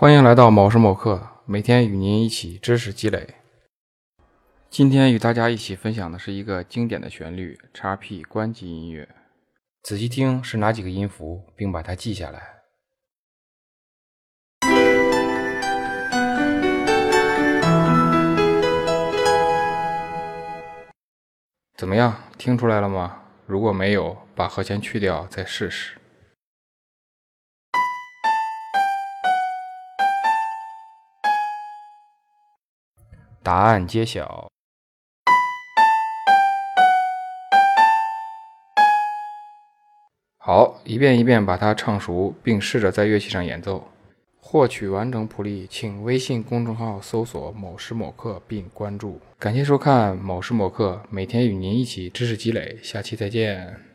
欢迎来到某时某刻，每天与您一起知识积累。今天与大家一起分享的是一个经典的旋律，x P 关机音乐。仔细听是哪几个音符，并把它记下来。怎么样，听出来了吗？如果没有，把和弦去掉再试试。答案揭晓。好，一遍一遍把它唱熟，并试着在乐器上演奏。获取完整谱例，请微信公众号搜索“某时某刻”并关注。感谢收看“某时某刻”，每天与您一起知识积累。下期再见。